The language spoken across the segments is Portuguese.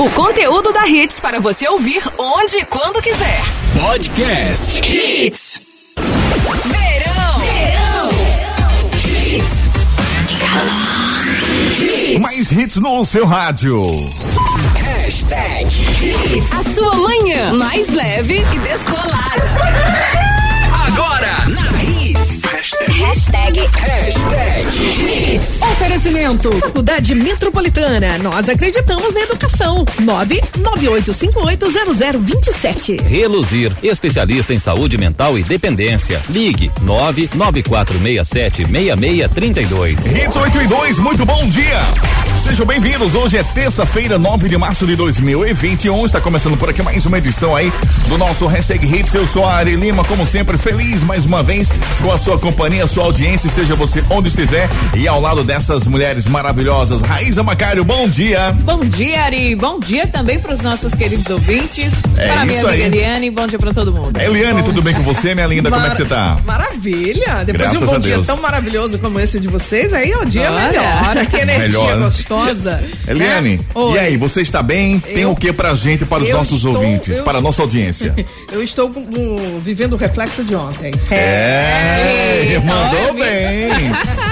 O conteúdo da Hits para você ouvir onde e quando quiser. Podcast Hits. Verão. Verão. Mais hits no seu rádio. Hashtag Hits. A sua manhã mais leve e descolada. Hashtag. Hashtag. Oferecimento. Faculdade Metropolitana. Nós acreditamos na educação. 998580027. Reluzir, especialista em saúde mental e dependência. Ligue 994676632. Hits 8 e 2, muito bom dia. Sejam bem-vindos. Hoje é terça-feira, 9 de março de 2021. Está começando por aqui mais uma edição aí do nosso Hashtag Hits. Eu sou a Ari Lima, como sempre, feliz mais uma vez com a sua companhia, sua audiência, esteja você onde estiver e ao lado dessas mulheres maravilhosas. Raíza Macário, bom dia. Bom dia, Ari. Bom dia também para os nossos queridos ouvintes. É para minha isso amiga aí. Eliane. Bom dia para todo mundo. Eliane, tudo bem com você, minha linda? Como é que você tá? Maravilha. Depois Graças de um a bom dia Deus. tão maravilhoso como esse de vocês, aí o dia Olha. melhora. Que energia Melhora. gostosa. Eliane? Oi. e aí, você está bem? Tem Eu- o que pra gente, para os nossos estou- ouvintes, eu- para a nossa audiência? Eu estou com- com- vivendo o reflexo de ontem. É, mandou olha, bem.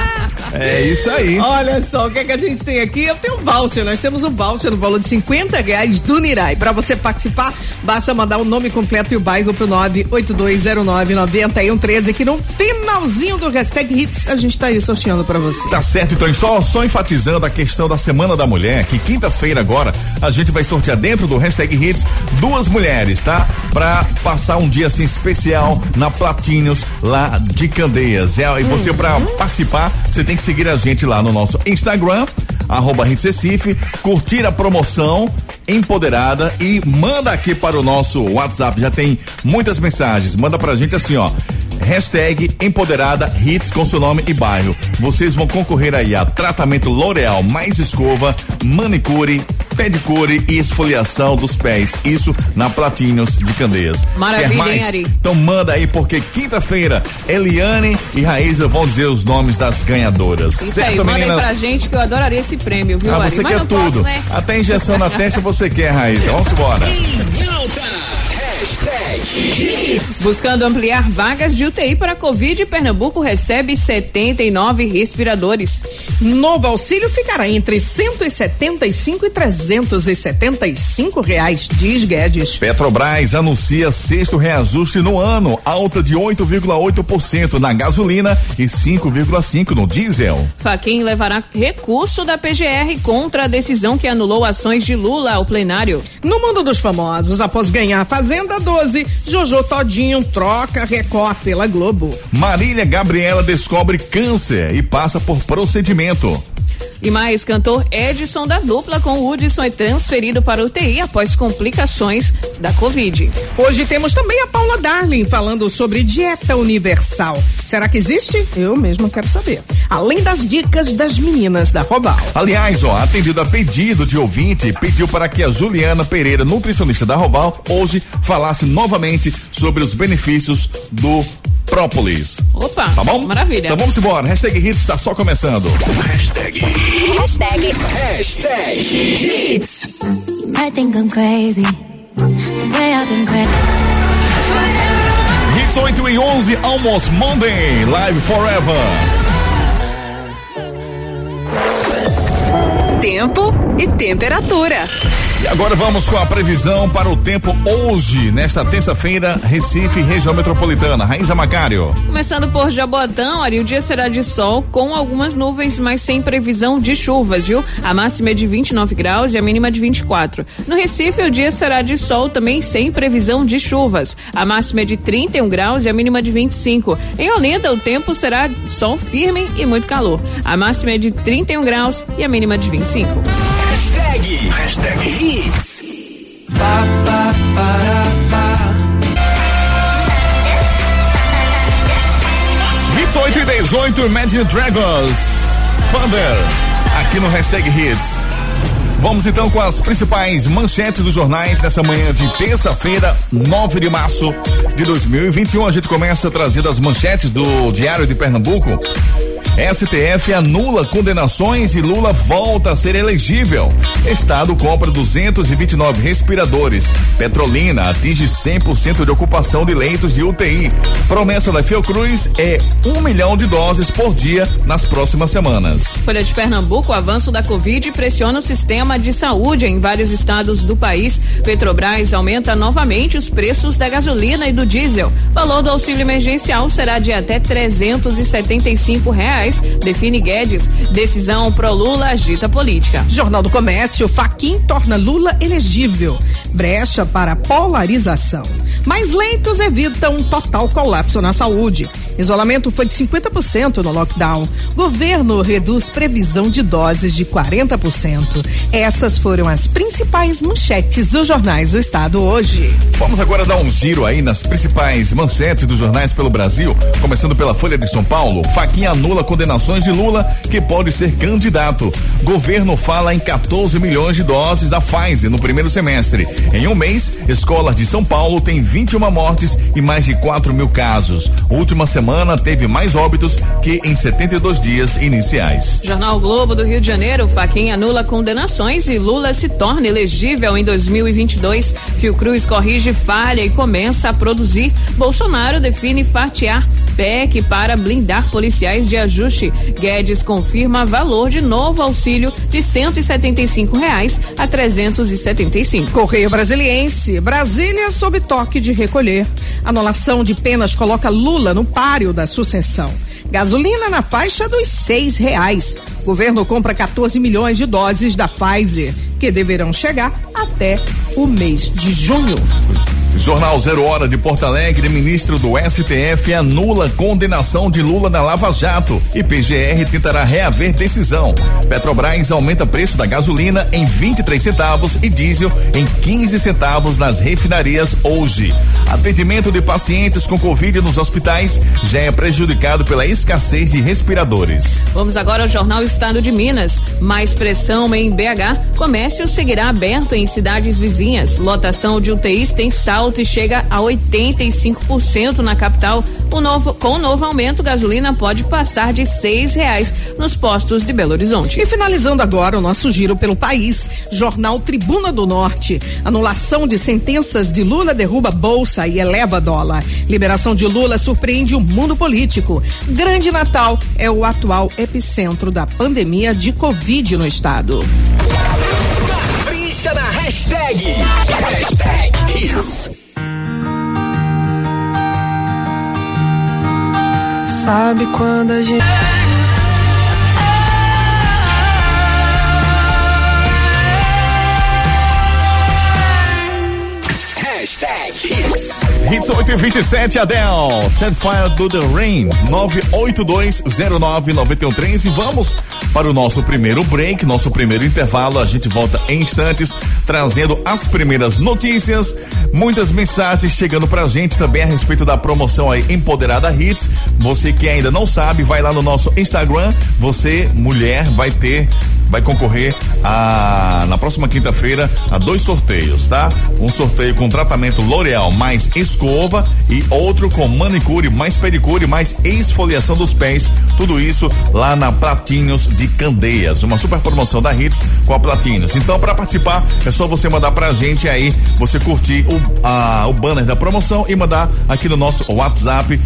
É isso aí. Olha só, o que é que a gente tem aqui? Eu tenho um voucher, nós temos um voucher no valor de 50 reais do Nirai. Para você participar, basta mandar o nome completo e o bairro pro 982099113 que no finalzinho do hashtag hits a gente tá aí sorteando para você. Tá certo, então, só, só enfatizando a questão da Semana da Mulher, que quinta-feira agora a gente vai sortear dentro do hashtag Hits duas mulheres, tá? Pra passar um dia assim especial na Platinhos, lá de Candeias. É, e você, pra participar, você tem que seguir a gente lá no nosso Instagram, arroba Recife, curtir a promoção empoderada e manda aqui para o nosso WhatsApp. Já tem muitas mensagens. Manda pra gente assim, ó. Hashtag Empoderada Hits com seu nome e bairro. Vocês vão concorrer aí a tratamento L'Oreal mais escova, manicure, pedicure e esfoliação dos pés. Isso na Platinhos de Candeias. Maravilha, Quer mais? hein, Ari? Então manda aí, porque quinta-feira Eliane e Raíza vão dizer os nomes das ganhadoras. Isso certo, aí, manda aí meninas? pra gente que eu adoraria esse prêmio, viu, Ah, Ari? você Mas quer não tudo. posso, né? Até injeção na testa você quer, Raíza. Vamos embora. Em alta. Hashtag Hits. Buscando ampliar vagas de UTI para Covid, Pernambuco recebe 79 respiradores. Novo auxílio ficará entre 175 e 375 reais, diz Guedes. Petrobras anuncia sexto reajuste no ano, alta de 8,8% na gasolina e 5,5% no diesel. Faquin levará recurso da PGR contra a decisão que anulou ações de Lula ao plenário. No mundo dos famosos, após ganhar a Fazenda 12, Jojo Todinho troca Record pela Globo. Marília Gabriela descobre câncer e passa por procedimento. E mais, cantor Edson da dupla com Hudson é transferido para UTI após complicações da Covid. Hoje temos também a Paula Darling falando sobre dieta universal. Será que existe? Eu mesmo quero saber. Além das dicas das meninas da Robal. Aliás, ó, atendido a pedido de ouvinte, pediu para que a Juliana Pereira, nutricionista da Roval, hoje falasse novamente sobre os benefícios do própolis. Opa, Tá bom? maravilha. Então vamos embora. Hashtag Hits está só começando. Hashtag Hashtag Hashtag Hits. I think I'm crazy. The way I've been crazy. Hits 8 e 11, Almost Monday, Live Forever. tempo e temperatura. E agora vamos com a previsão para o tempo hoje, nesta terça-feira, Recife, região metropolitana. Raíza Macário. Começando por Jabotão, Ari, o dia será de sol com algumas nuvens, mas sem previsão de chuvas, viu? A máxima é de 29 graus e a mínima de 24. No Recife, o dia será de sol também sem previsão de chuvas. A máxima é de 31 graus e a mínima de 25. Em Olinda, o tempo será sol firme e muito calor. A máxima é de 31 graus e a mínima de 25. Hashtag. Hits. Hits 8 e 18, Imagine Dragons. Thunder, aqui no Hashtag Hits. Vamos então com as principais manchetes dos jornais nessa manhã de terça-feira, 9 de março de 2021. A gente começa trazendo as manchetes do Diário de Pernambuco. STF anula condenações e Lula volta a ser elegível. Estado compra 229 respiradores. Petrolina atinge 100% de ocupação de leitos de UTI. Promessa da Fiocruz é um milhão de doses por dia nas próximas semanas. Folha de Pernambuco, o avanço da Covid pressiona o sistema de saúde em vários estados do país. Petrobras aumenta novamente os preços da gasolina e do diesel. Valor do auxílio emergencial será de até 375 reais, define Guedes. Decisão pro Lula agita política. Jornal do Comércio, Faquin torna Lula elegível. Brecha para polarização. Mais leitos evitam um total colapso na saúde. Isolamento foi de 50% no lockdown. Governo reduz previsão de doses de 40%. Essas foram as principais manchetes dos jornais do estado hoje. Vamos agora dar um giro aí nas principais manchetes dos jornais pelo Brasil, começando pela Folha de São Paulo. Faquinha anula condenações de Lula que pode ser candidato. Governo fala em 14 milhões de doses da Pfizer no primeiro semestre. Em um mês, escolas de São Paulo têm 21 mortes e mais de 4 mil casos. Última semana semana teve mais óbitos que em 72 dias iniciais. Jornal Globo do Rio de Janeiro, Faquinha anula condenações e Lula se torna elegível em 2022. Fiocruz corrige falha e começa a produzir. Bolsonaro define fatiar PEC para blindar policiais de ajuste. Guedes confirma valor de novo auxílio de 175 reais a 375. Correio Brasiliense, Brasília sob toque de recolher. Anulação de penas coloca Lula no páreo da sucessão. Gasolina na faixa dos seis reais. Governo compra 14 milhões de doses da Pfizer, que deverão chegar até o mês de junho. Jornal Zero Hora de Porto Alegre, ministro do STF anula condenação de Lula na Lava Jato e PGR tentará reaver decisão. Petrobras aumenta preço da gasolina em 23 centavos e diesel em 15 centavos nas refinarias hoje. Atendimento de pacientes com Covid nos hospitais já é prejudicado pela escassez de respiradores. Vamos agora ao Jornal Estado de Minas. Mais pressão em BH. Comércio seguirá aberto em cidades vizinhas. Lotação de UTIs tem saldo alto e chega a 85% na capital. O novo, com o novo aumento, gasolina pode passar de seis reais nos postos de Belo Horizonte. E finalizando agora o nosso giro pelo país, Jornal Tribuna do Norte. Anulação de sentenças de Lula derruba bolsa e eleva dólar. Liberação de Lula surpreende o mundo político. Grande Natal é o atual epicentro da pandemia de Covid no estado. Capricha na hashtag. Hashtag Hits. Sabe quando a gente. Hashtag Hits. Hits 8 e 27 Adele, Set Fire do The Rain, 982099113 e vamos para o nosso primeiro break, nosso primeiro intervalo. A gente volta em instantes, trazendo as primeiras notícias, muitas mensagens chegando pra gente também a respeito da promoção aí Empoderada Hits. Você que ainda não sabe, vai lá no nosso Instagram. Você, mulher, vai ter vai concorrer a na próxima quinta-feira a dois sorteios, tá? Um sorteio com tratamento L'Oreal mais escova e outro com manicure mais pedicure mais esfoliação dos pés. Tudo isso lá na Platinhos de Candeias, uma super promoção da Hits com a Platinhos. Então, para participar, é só você mandar pra gente aí, você curtir o, a, o banner da promoção e mandar aqui no nosso WhatsApp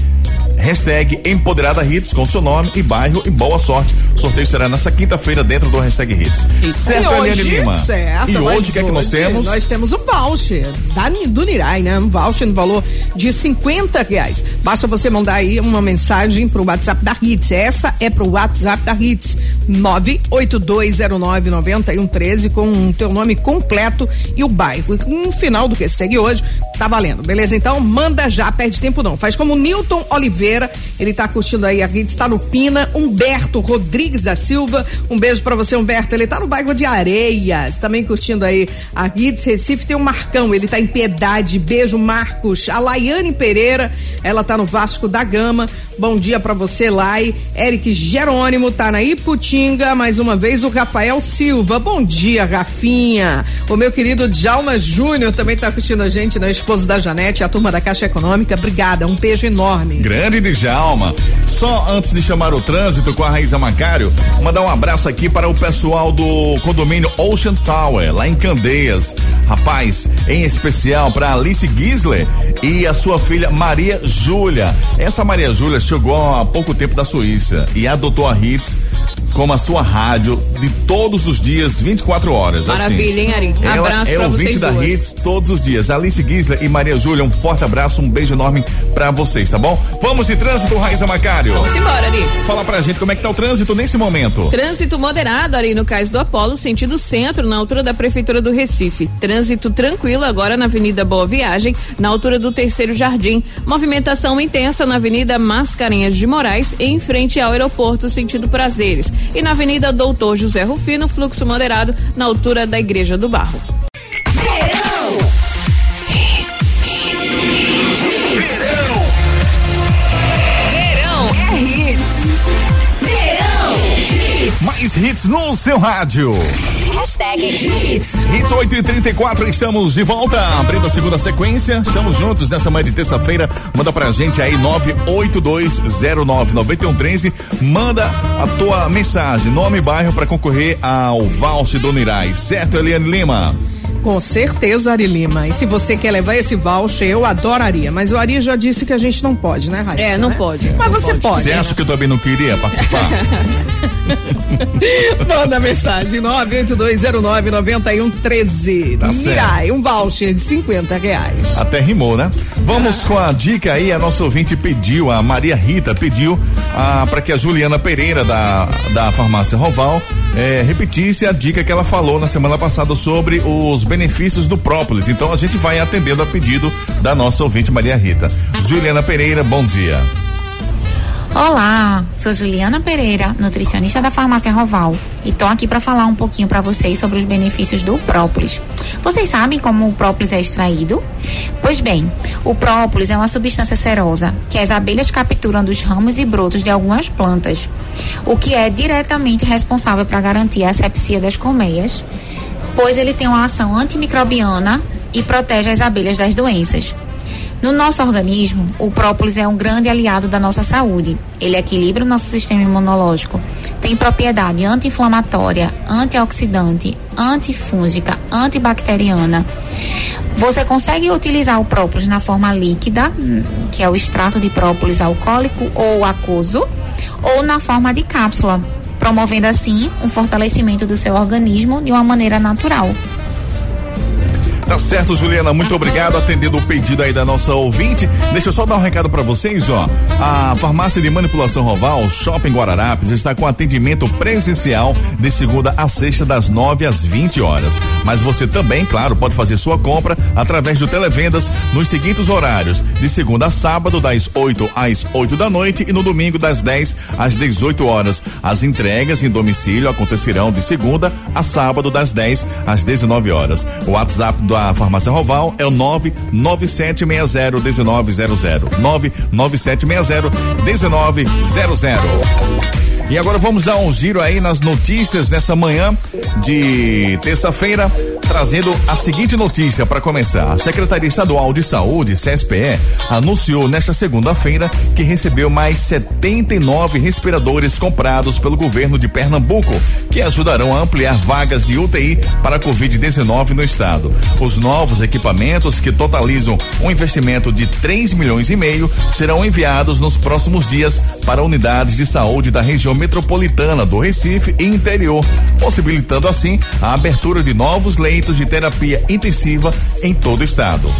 hashtag Empoderada Hits com seu nome e bairro e boa sorte. O sorteio será nessa quinta-feira dentro do hashtag Hits. Certo, e Eliane Lima? Certo, e hoje o que é que nós temos? Nós temos um voucher da, do Nirai, né? Um voucher no valor de 50 reais. Basta você mandar aí uma mensagem pro WhatsApp da Hits. Essa é pro WhatsApp da Hits. 982099113 com o teu nome completo e o bairro. No final do que segue hoje, tá valendo, beleza? Então manda já, perde tempo não. Faz como Newton Ele tá curtindo aí a Hits, tá no Pina. Humberto Rodrigues da Silva, um beijo pra você, Humberto. Ele tá no bairro de Areias, também curtindo aí a Hits Recife. Tem o Marcão, ele tá em Piedade. Beijo, Marcos. A Laiane Pereira, ela tá no Vasco da Gama. Bom dia pra você, Lai. Eric Jerônimo tá na Iputinga. Mais uma vez, o Rafael Silva. Bom dia, Rafinha. O meu querido Djalma Júnior também tá curtindo a gente, né? Esposo da Janete, a turma da Caixa Econômica. Obrigada, um beijo enorme. Grande de Djalma. Só antes de chamar o trânsito com a Raíza Macário, mandar um abraço aqui para o pessoal do condomínio Ocean Tower, lá em Candeias. Rapaz, em especial para Alice Gisler e a sua filha Maria Júlia. Essa Maria Júlia chegou há pouco tempo da Suíça e adotou a Hits como a sua rádio de todos os dias, 24 horas. Maravilha, assim. hein, Ari? Ela Abraço é pra ouvinte vocês da duas. Hits todos os dias. Alice Gisler e Maria Júlia, um forte abraço, um beijo enorme pra vocês, tá bom? Vamos de trânsito, Raíza Macário. Vamos embora, Ari. Fala pra gente como é que tá o trânsito nesse momento. Trânsito moderado ali no Cais do Apolo, sentido centro, na altura da Prefeitura do Recife. Trânsito tranquilo agora na Avenida Boa Viagem, na altura do Terceiro Jardim. Movimentação intensa na Avenida Mascarenhas de Moraes, em frente ao aeroporto, sentido Prazeres. E na Avenida Doutor José Rufino, fluxo moderado, na altura da Igreja do Barro. Mais hits no seu rádio. Hashtag hits. Hits 8 e 34 estamos de volta, abrindo a segunda sequência. Estamos juntos nessa manhã de terça-feira. Manda pra gente aí 982099113. Manda a tua mensagem, nome e bairro pra concorrer ao Valse do Nirais. Certo, Eliane Lima? Com certeza, Ari Lima. E se você quer levar esse voucher, eu adoraria. Mas o Ari já disse que a gente não pode, né, Raíssa? É, não né? pode. Mas Não você pode. Você acha que eu também não queria participar? Manda mensagem 982099113. Tá. Mirai, um voucher de 50 reais. Até rimou, né? Vamos com a dica aí, a nossa ouvinte pediu, a Maria Rita pediu ah, para que a Juliana Pereira da, da farmácia Roval eh, repetisse a dica que ela falou na semana passada sobre os benefícios do própolis. Então a gente vai atendendo a pedido da nossa ouvinte Maria Rita. Juliana Pereira, bom dia. Olá, sou Juliana Pereira, nutricionista da Farmácia Roval, e tô aqui para falar um pouquinho para vocês sobre os benefícios do própolis. Vocês sabem como o própolis é extraído? Pois bem, o própolis é uma substância serosa que as abelhas capturam dos ramos e brotos de algumas plantas, o que é diretamente responsável para garantir a asepsia das colmeias, pois ele tem uma ação antimicrobiana e protege as abelhas das doenças. No nosso organismo, o própolis é um grande aliado da nossa saúde. Ele equilibra o nosso sistema imunológico. Tem propriedade anti-inflamatória, antioxidante, antifúngica, antibacteriana. Você consegue utilizar o própolis na forma líquida, que é o extrato de própolis alcoólico ou aquoso, ou na forma de cápsula, promovendo assim um fortalecimento do seu organismo de uma maneira natural. Tá certo, Juliana, muito obrigado atendendo o pedido aí da nossa ouvinte. Deixa eu só dar um recado para vocês, ó. A farmácia de manipulação Roval, Shopping Guararapes, está com atendimento presencial de segunda a sexta das 9 às 20 horas. Mas você também, claro, pode fazer sua compra através do televendas nos seguintes horários: de segunda a sábado das 8 às 8 da noite e no domingo das 10 às 18 horas. As entregas em domicílio acontecerão de segunda a sábado das 10 às 19 horas. O WhatsApp da Farmácia Roval é o 997601900. 997601900. E agora vamos dar um giro aí nas notícias nessa manhã de terça-feira, trazendo a seguinte notícia para começar. A Secretaria Estadual de Saúde, CSPE, anunciou nesta segunda-feira que recebeu mais 79 respiradores comprados pelo governo de Pernambuco, que ajudarão a ampliar vagas de UTI para a Covid-19 no estado. Os novos equipamentos, que totalizam um investimento de 3 milhões e meio, serão enviados nos próximos dias para unidades de saúde da região metropolitana do Recife e interior, possibilitando assim a abertura de novos leitos de terapia intensiva em todo o estado.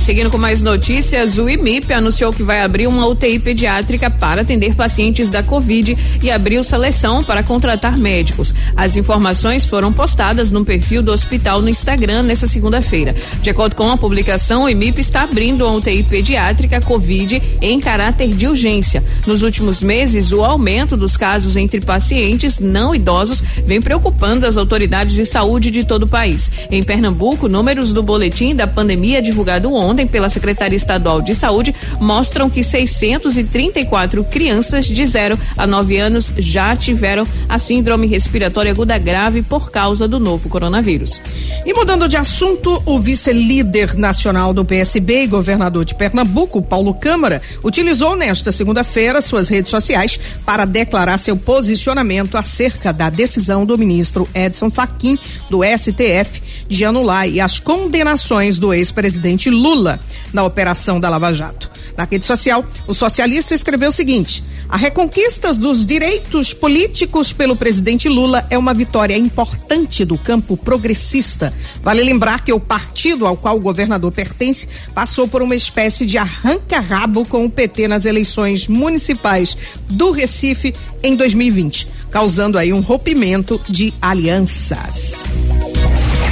Seguindo com mais notícias, o IMIP anunciou que vai abrir uma UTI pediátrica para atender pacientes da Covid e abriu seleção para contratar médicos. As informações foram postadas no perfil do hospital no Instagram nesta segunda-feira. De acordo com a publicação, o IMIP está abrindo uma UTI pediátrica Covid em caráter de urgência. Nos últimos meses, o aumento dos casos entre pacientes não idosos vem preocupando as autoridades de saúde de todo o país. Em Pernambuco, números do boletim da pandemia divulgado ontem ontem pela Secretaria Estadual de Saúde mostram que 634 crianças de 0 a 9 anos já tiveram a síndrome respiratória aguda grave por causa do novo coronavírus. E mudando de assunto, o vice-líder nacional do PSB e governador de Pernambuco, Paulo Câmara, utilizou nesta segunda-feira suas redes sociais para declarar seu posicionamento acerca da decisão do ministro Edson Fachin do STF de anular as condenações do ex-presidente Lula na operação da Lava Jato. Na rede social, o socialista escreveu o seguinte: a reconquista dos direitos políticos pelo presidente Lula é uma vitória importante do campo progressista. Vale lembrar que o partido ao qual o governador pertence passou por uma espécie de arranca-rabo com o PT nas eleições municipais do Recife em 2020, causando aí um rompimento de alianças.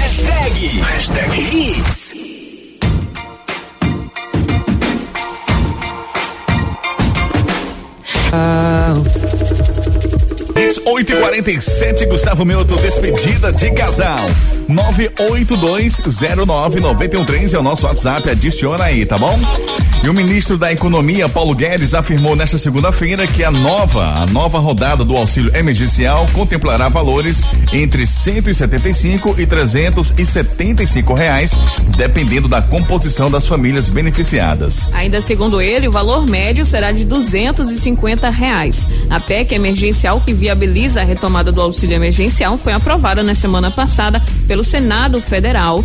Hashtag, hashtag hits. out. Hits 8 e 47 Gustavo Mioto, despedida de casal. 982099113 é o nosso WhatsApp, adiciona aí, tá bom? E o ministro da Economia, Paulo Guedes, afirmou nesta segunda-feira que a nova, a nova rodada do auxílio emergencial contemplará valores entre 175 e 375 reais, dependendo da composição das famílias beneficiadas. Ainda segundo ele, o valor médio será de 250 reais. A PEC emergencial que viabiliza a retomada do auxílio emergencial foi aprovada na semana passada pelo Senado Federal,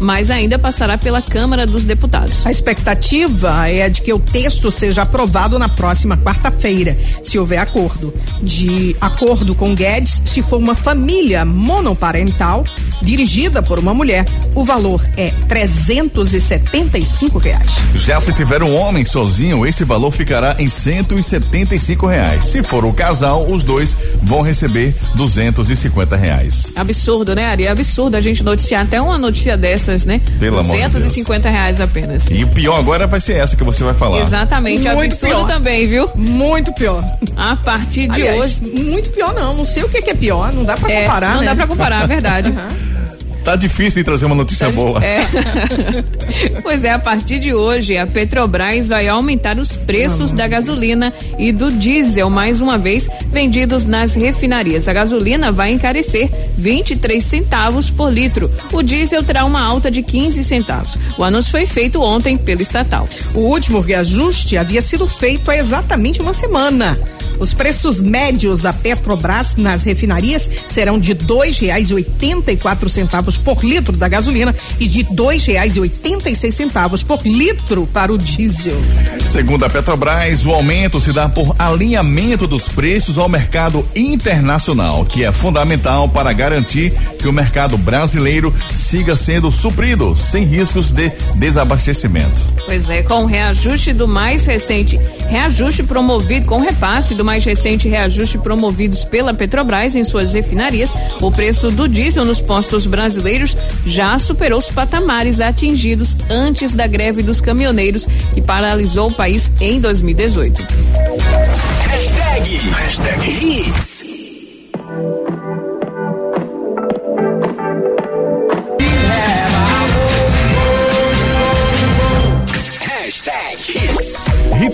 mas ainda passará pela Câmara dos Deputados. A expectativa é de que o texto seja aprovado na próxima quarta-feira, se houver acordo. De acordo com Guedes, se for uma família monoparental dirigida por uma mulher, o valor é 375 reais. Já se tiver um homem sozinho, esse valor ficará em 175 reais. Se for o casal, os dois vão receber 250 reais. Absurdo, né, Ari? É absurdo a gente noticiar até uma notícia dessas, né? Pelo amor de 250 reais apenas. E o pior agora vai ser essa que você vai falar. Exatamente, Muito absurdo pior. também, viu? Muito pior. A partir de Aliás, hoje. muito pior não, não sei o que, que é pior, não dá pra É, comparar, não né? dá pra comparar, é verdade. Tá difícil de trazer uma notícia boa. É. pois é, a partir de hoje, a Petrobras vai aumentar os preços da gasolina e do diesel mais uma vez vendidos nas refinarias. A gasolina vai encarecer 23 centavos por litro. O diesel terá uma alta de 15 centavos. O anúncio foi feito ontem pelo estatal. O último reajuste havia sido feito há exatamente uma semana. Os preços médios da Petrobras nas refinarias serão de dois reais e oitenta e quatro centavos por litro da gasolina e de dois reais e oitenta e seis centavos por litro para o diesel. Segundo a Petrobras, o aumento se dá por alinhamento dos preços ao mercado internacional, que é fundamental para garantir que o mercado brasileiro siga sendo suprido sem riscos de desabastecimento. Pois é, com o reajuste do mais recente reajuste promovido, com o repasse do mais recente reajuste promovidos pela Petrobras em suas refinarias, o preço do diesel nos postos brasileiros já superou os patamares atingidos antes da greve dos caminhoneiros que paralisou o país em 2018. Hashtag, hashtag.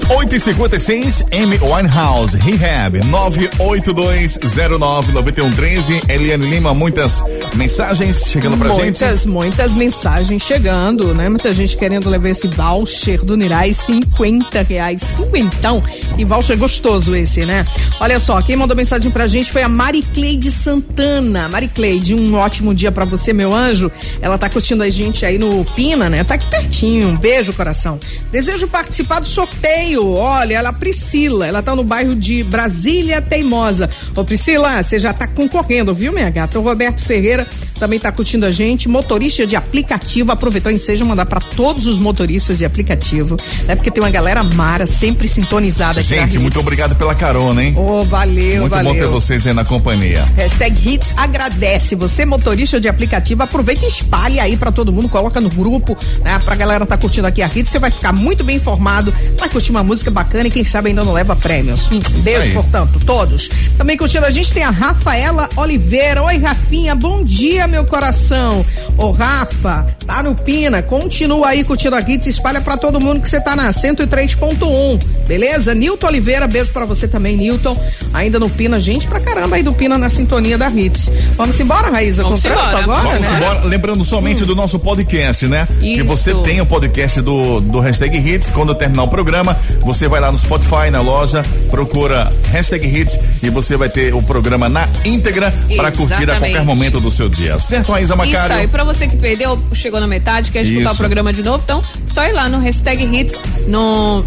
856 M Winehouse Rehab 982099113. Eliane Lima, muitas mensagens chegando pra muitas, gente. Muitas, muitas mensagens chegando, né? Muita gente querendo levar esse voucher do Nirai, 50 reais, cinquentão. E voucher gostoso esse, né? Olha só, quem mandou mensagem pra gente foi a Maricleide Santana. Maricleide, um ótimo dia pra você, meu anjo. Ela tá curtindo a gente aí no Pina, né? Tá aqui pertinho. Um beijo, coração. Desejo participar do sorteio Olha, ela Priscila, ela tá no bairro de Brasília Teimosa. Ô Priscila, você já tá concorrendo, viu, minha gata? O Roberto Ferreira também tá curtindo a gente, motorista de aplicativo, aproveitou o ensejo mandar para todos os motoristas de aplicativo, né? Porque tem uma galera mara sempre sintonizada aqui Gente, muito obrigado pela carona, hein? Ô, valeu, muito valeu. bom ter vocês aí na companhia. Hashtag Hits agradece. Você, motorista de aplicativo, aproveita e espalhe aí pra todo mundo, coloca no grupo, né? Pra galera tá curtindo aqui a Hits, você vai ficar muito bem informado, vai curtir uma música bacana e quem sabe ainda não leva prêmios. Um beijo, portanto, todos. Também curtindo a gente tem a Rafaela Oliveira. Oi, Rafinha, bom dia, meu coração. Ô, Rafa, tá no Pina, continua aí curtindo a Hits, espalha pra todo mundo que você tá na 103.1, beleza? Nilton Oliveira, beijo pra você também, Nilton. Ainda no Pina, gente pra caramba aí do Pina na sintonia da Hits. Vamos embora, Raíza, Vamos com embora. agora, Vamos né? embora. Lembrando somente do nosso podcast, né? Que Isso. você tem o podcast do, do hashtag Hits. Quando terminar o programa, você vai lá no Spotify, na loja, procura hashtag Hits e você vai ter o programa na íntegra para curtir a qualquer momento do seu dia. Certo, Raíza Isso aí, Macário? pra você que perdeu, chegou na metade, quer escutar Isso. o programa de novo, então só ir lá no hashtag hits no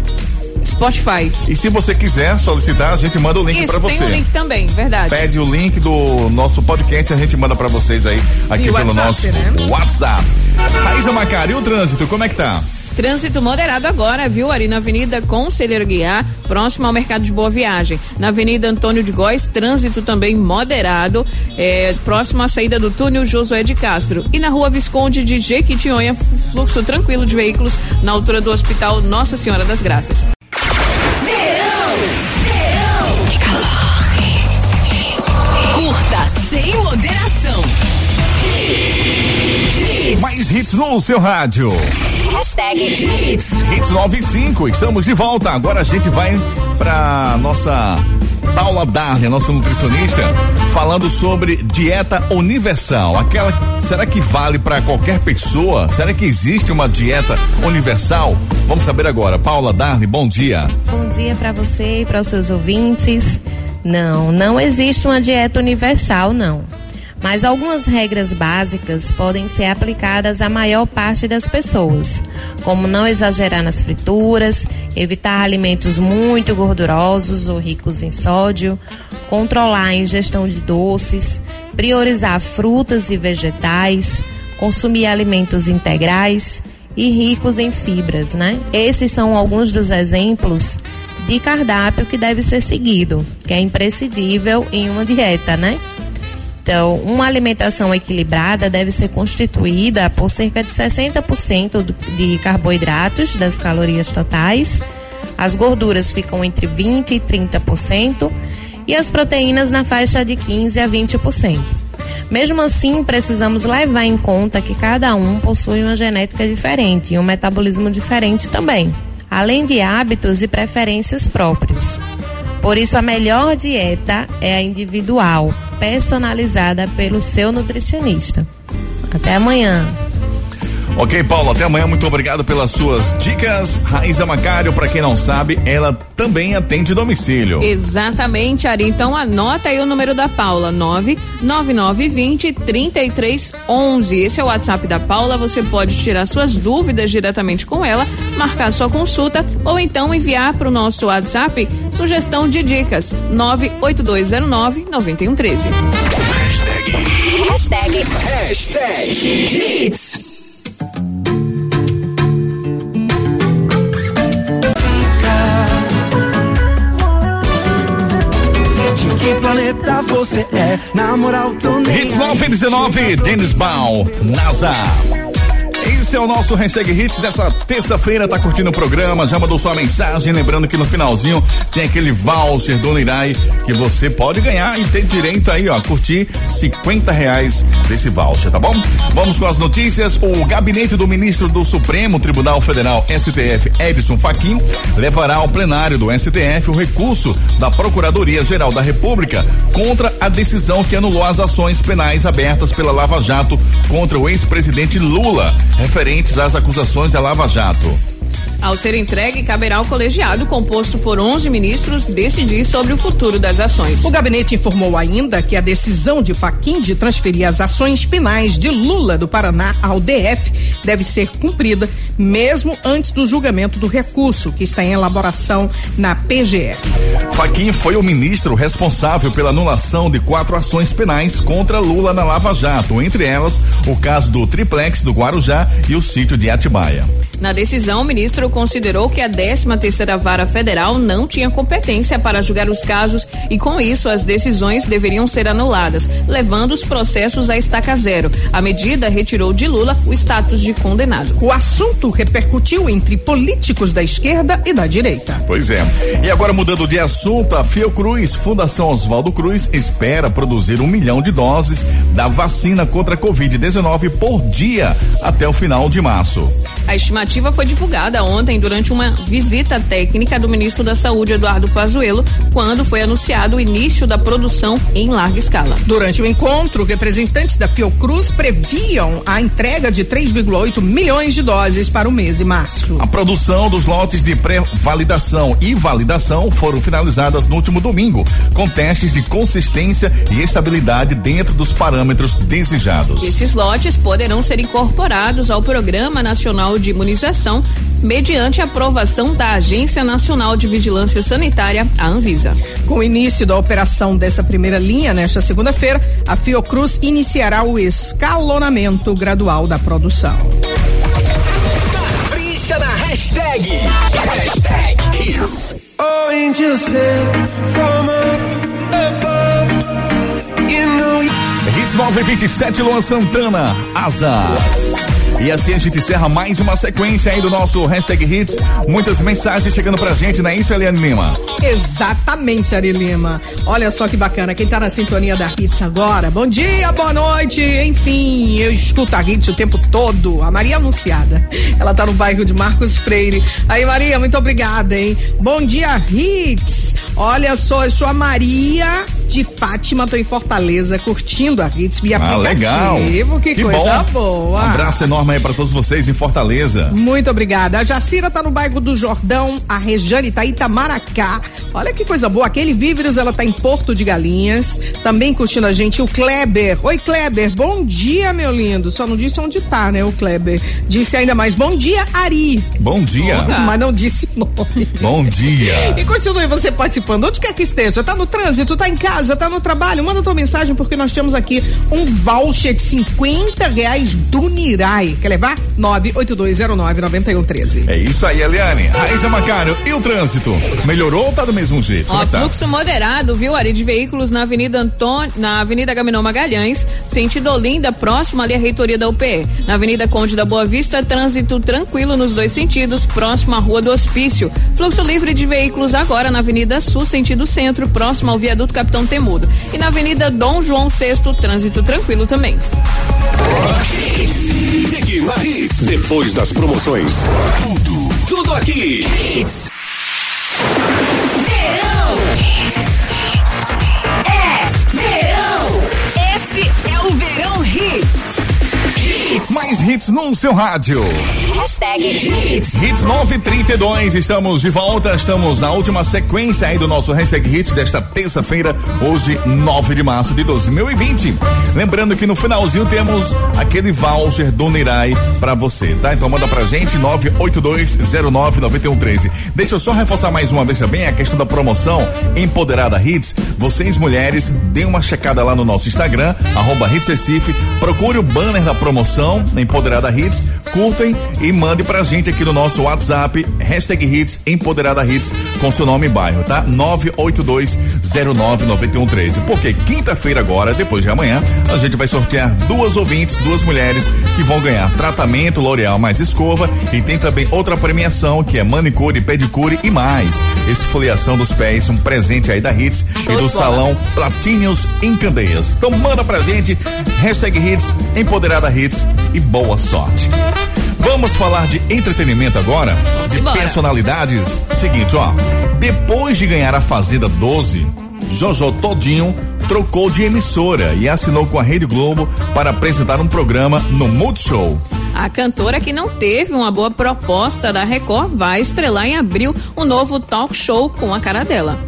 Spotify. E se você quiser solicitar, a gente manda o link para você. tem um link também, verdade. Pede o link do nosso podcast, a gente manda pra vocês aí, aqui Via pelo WhatsApp, nosso né? WhatsApp. Raíza Macari, e o trânsito, como é que tá? Trânsito moderado agora, viu? Ali na Avenida Conselheiro Guiar, próximo ao Mercado de Boa Viagem. Na Avenida Antônio de Góes, trânsito também moderado, é, próximo à saída do túnel Josué de Castro. E na Rua Visconde de Jequitinhonha, fluxo tranquilo de veículos na altura do Hospital Nossa Senhora das Graças. Curta sem moderação. Mais hits no seu rádio. Hashtag Hits. Hits 95, estamos de volta. Agora a gente vai pra nossa Paula Darley, nossa nutricionista, falando sobre dieta universal. Aquela, será que vale para qualquer pessoa? Será que existe uma dieta universal? Vamos saber agora. Paula Darley, bom dia. Bom dia para você e para os seus ouvintes. Não, não existe uma dieta universal, não. Mas algumas regras básicas podem ser aplicadas à maior parte das pessoas, como não exagerar nas frituras, evitar alimentos muito gordurosos ou ricos em sódio, controlar a ingestão de doces, priorizar frutas e vegetais, consumir alimentos integrais e ricos em fibras, né? Esses são alguns dos exemplos de cardápio que deve ser seguido, que é imprescindível em uma dieta, né? Então, uma alimentação equilibrada deve ser constituída por cerca de 60% do- de carboidratos das calorias totais, as gorduras ficam entre 20 e 30% e as proteínas na faixa de 15 a 20%. Mesmo assim, precisamos levar em conta que cada um possui uma genética diferente e um metabolismo diferente também, além de hábitos e preferências próprios. Por isso, a melhor dieta é a individual, personalizada pelo seu nutricionista. Até amanhã. Ok, Paulo, até amanhã. Muito obrigado pelas suas dicas. Raíza Macário, para quem não sabe, ela também atende domicílio. Exatamente, Ari. Então anota aí o número da Paula, 99920 3311. Esse é o WhatsApp da Paula. Você pode tirar suas dúvidas diretamente com ela, marcar sua consulta ou então enviar para o nosso WhatsApp sugestão de dicas 98209 9113. Hashtag Hashtag Hits. De que planeta você é? Na moral, tô nem Hits aí. 919, Denis Baum, NASA. Esse é o nosso hashtag Hits dessa terça-feira. Tá curtindo o programa? Já mandou sua mensagem? Lembrando que no finalzinho tem aquele voucher do Nirai que você pode ganhar e ter direito aí, ó, a curtir 50 reais desse voucher, tá bom? Vamos com as notícias. O gabinete do ministro do Supremo Tribunal Federal, STF, Edson Fachin, levará ao plenário do STF o recurso da Procuradoria-Geral da República contra a decisão que anulou as ações penais abertas pela Lava Jato contra o ex-presidente Lula, referentes às acusações da Lava Jato. Ao ser entregue, caberá ao colegiado, composto por 11 ministros, decidir sobre o futuro das ações. O gabinete informou ainda que a decisão de Faquim de transferir as ações penais de Lula do Paraná ao DF deve ser cumprida mesmo antes do julgamento do recurso que está em elaboração na PGR. Faquim foi o ministro responsável pela anulação de quatro ações penais contra Lula na Lava Jato, entre elas o caso do triplex do Guarujá e o sítio de Atibaia. Na decisão, o ministro considerou que a 13 terceira Vara Federal não tinha competência para julgar os casos e com isso as decisões deveriam ser anuladas, levando os processos a estaca zero. A medida retirou de Lula o status de condenado. O assunto repercutiu entre políticos da esquerda e da direita. Pois é. E agora mudando de assunto, a Fiocruz, Fundação Oswaldo Cruz, espera produzir um milhão de doses da vacina contra a Covid-19 por dia até o final de março. A estimativa foi divulgada ontem durante uma visita técnica do ministro da Saúde, Eduardo Pazuello, quando foi anunciado o início da produção em larga escala. Durante o encontro, representantes da Fiocruz previam a entrega de 3,8 milhões de doses para o mês de março. A produção dos lotes de pré-validação e validação foram finalizadas no último domingo, com testes de consistência e estabilidade dentro dos parâmetros desejados. Esses lotes poderão ser incorporados ao Programa Nacional de Imunização mediante aprovação da Agência Nacional de Vigilância Sanitária, a Anvisa. Com o início da operação dessa primeira linha, nesta segunda-feira, a Fiocruz iniciará o escalonamento gradual da produção. Capricha na hashtag. Hashtag Hits. Oh, angels from above. You know Hits 927, Luan Santana, Asas. E assim a gente encerra mais uma sequência aí do nosso hashtag Hits. Muitas mensagens chegando pra gente, não é isso, Eliane Lima? Exatamente, Ari Lima. Olha só que bacana, quem tá na sintonia da Hits agora, bom dia, boa noite, enfim, eu escuto a Hits o tempo todo. A Maria Anunciada, ela tá no bairro de Marcos Freire. Aí, Maria, muito obrigada, hein? Bom dia, Hits. Olha só, eu sou a Maria de Fátima, tô em Fortaleza, curtindo a Hits via Ah, legal. aplicativo. Que, coisa bom. boa. Um abraço enorme aí pra todos vocês em Fortaleza. Muito obrigada. A Jacira tá no bairro do Jordão, a Rejane tá em Itamaracá. Olha que coisa boa. Aquele Víveros, ela tá em Porto de Galinhas. Também curtindo a gente o Kleber. Oi, Kleber. Bom dia, meu lindo. Só não disse onde tá, né, o Kleber. Disse ainda mais, bom dia, Ari. Bom dia. Mas não disse o nome. Bom dia. E continue você participando, onde quer que esteja, tá no trânsito, tá em casa, tá no trabalho, manda tua mensagem porque nós temos aqui um voucher de 50 reais do Nirai. Quer levar? 982099113. É isso aí, Eliane. Raíssa Macário, e o trânsito? Melhorou ou tá do mesmo jeito? Ó, é tá? fluxo moderado, viu, Ari, de veículos na Avenida Antônio, na Avenida Gaminão Magalhães, sentido Olinda, próximo ali à reitoria da UPE. Na Avenida Conde da Boa Vista, trânsito tranquilo nos dois sentidos, próximo à Rua do Hospício. Fluxo livre de veículos agora na Avenida Sul, sentido centro, próximo ao viaduto Capitão Temudo. E na Avenida Dom João VI, trânsito tranquilo também. Fique na Hits. Depois das promoções. Tudo, tudo aqui. Hits. É verão. Esse é o Verão Hits. Mais hits no seu rádio. Hashtag Hits. Hits 932, estamos de volta, estamos na última sequência aí do nosso hashtag Hits desta terça-feira, hoje 9 de março de 2020. Lembrando que no finalzinho temos aquele voucher do Nirai pra você, tá? Então manda pra gente 982099113. Deixa eu só reforçar mais uma vez também a questão da promoção Empoderada Hits. Vocês mulheres, dê uma checada lá no nosso Instagram, arroba Hits Recife, procure o banner da promoção Empoderada Hits, curtem e mande pra gente aqui no nosso WhatsApp, hashtag Hits, Empoderada Hits, com seu nome e bairro, tá? 982099113. Porque quinta-feira agora, depois de amanhã, a gente vai sortear duas ouvintes, duas mulheres que vão ganhar tratamento L'Oreal mais escova e tem também outra premiação que é manicure, pedicure e mais. Esfoliação dos pés, um presente aí da Hits Show e do salão Platinhos em Candeias. Então manda pra gente, hashtag Hits, Empoderada Hits e boa sorte. Vamos falar de entretenimento agora? Vamos de embora. personalidades? Seguinte, ó. Depois de ganhar a Fazenda 12, Jojo Todinho trocou de emissora e assinou com a Rede Globo para apresentar um programa no Multishow. A cantora que não teve uma boa proposta da Record vai estrelar em abril um novo talk show com a cara dela.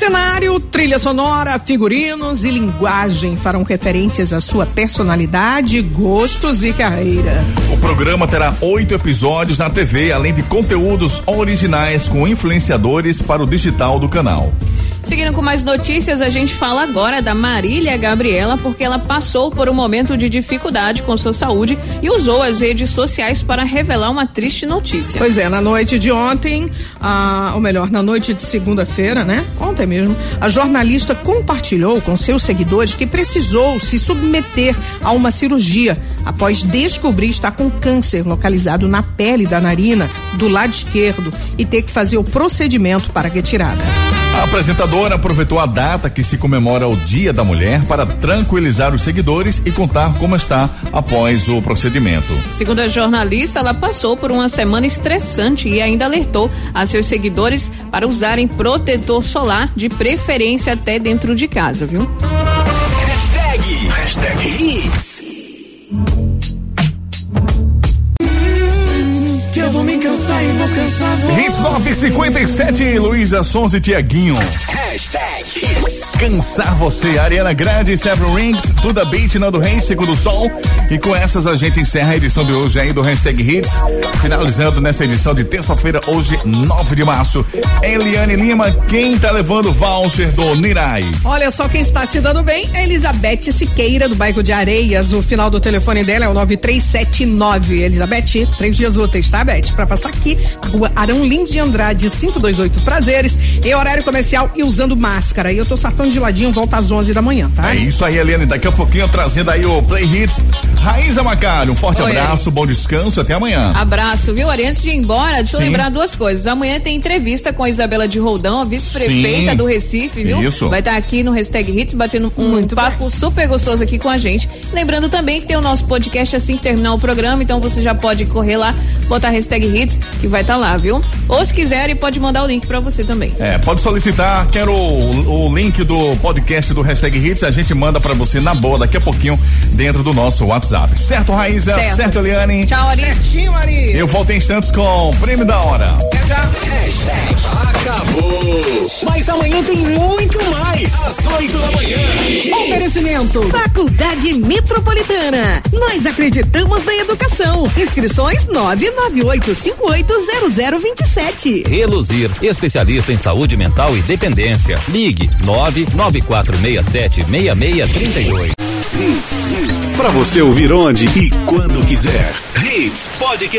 Cenário, trilha sonora, figurinos e linguagem farão referências à sua personalidade, gostos e carreira. O programa terá oito episódios na TV, além de conteúdos originais com influenciadores para o digital do canal. Seguindo com mais notícias, a gente fala agora da Marília Gabriela, porque ela passou por um momento de dificuldade com sua saúde e usou as redes sociais para revelar uma triste notícia. Pois é, na noite de ontem, ou melhor, na noite de segunda-feira, né? Ontem mesmo, a jornalista compartilhou com seus seguidores que precisou se submeter a uma cirurgia após descobrir estar com câncer localizado na pele da narina do lado esquerdo e ter que fazer o procedimento para retirada. A apresentadora aproveitou a data que se comemora o Dia da Mulher para tranquilizar os seguidores e contar como está após o procedimento. Segundo a jornalista, ela passou por uma semana estressante e ainda alertou a seus seguidores para usarem protetor solar, de preferência até dentro de casa, viu? Hashtag, hashtag hits. Que eu vou me cansar e vou cansar você. Hits 957, Luísa Sons e Tiaguinho. Hashtag hits. Cansar você, Ariana Grande, Several Rings, Duda Beat, Nando Reis, Segundo Sol. E com essas a gente encerra a edição de hoje aí do Hashtag Hits. Finalizando nessa edição de terça-feira, hoje, 9 de março. Eliane Lima, quem tá levando o voucher do Nirai? Olha só quem está se dando bem, é Elizabeth Siqueira, do bairro de Areias. O final do telefone dela é o 9379. Elizabeth, três dias úteis, tá, Beth? Pra passar aqui, rua Arão Lins de Andrade, 528 Prazeres, em horário comercial e usando máscara. E eu tô sartando de ladinho, volta às 11 da manhã, tá? É isso aí, Eliane. Daqui a pouquinho trazendo aí o Play Hits. Raíza Macário, um forte Oi, abraço, bom descanso, até amanhã. Abraço, viu, Ari? Antes de ir embora, deixa eu Sim. lembrar duas coisas. Amanhã tem entrevista com a Isabela de Roldão, a vice-prefeita do Recife, viu? Isso. Vai estar aqui no Hashtag Hits, batendo um Muito papo super gostoso aqui com a gente. Lembrando também que tem o nosso podcast assim que terminar o programa, então você já pode correr lá, botar Hashtag Hits, que vai estar lá, viu? Ou se quiser, pode mandar o link pra você também. É, pode solicitar, quero o, o link do podcast do Hashtag Hits, a gente manda pra você na boa daqui a pouquinho dentro do nosso WhatsApp. Certo, Raíza? Certo. Eliane? Tchau, Ari. Certinho, Ari. Eu volto em instantes com o Prêmio da Hora. Hashtag acabou. Mas amanhã tem muito mais. Às 8 da manhã. Oferecimento Faculdade Metropolitana. Nós acreditamos na educação. Inscrições 998580027. Reluzir, especialista em saúde mental e dependência. Ligue 994676632. Hits. Pra você ouvir onde e quando quiser. Hits Podcast.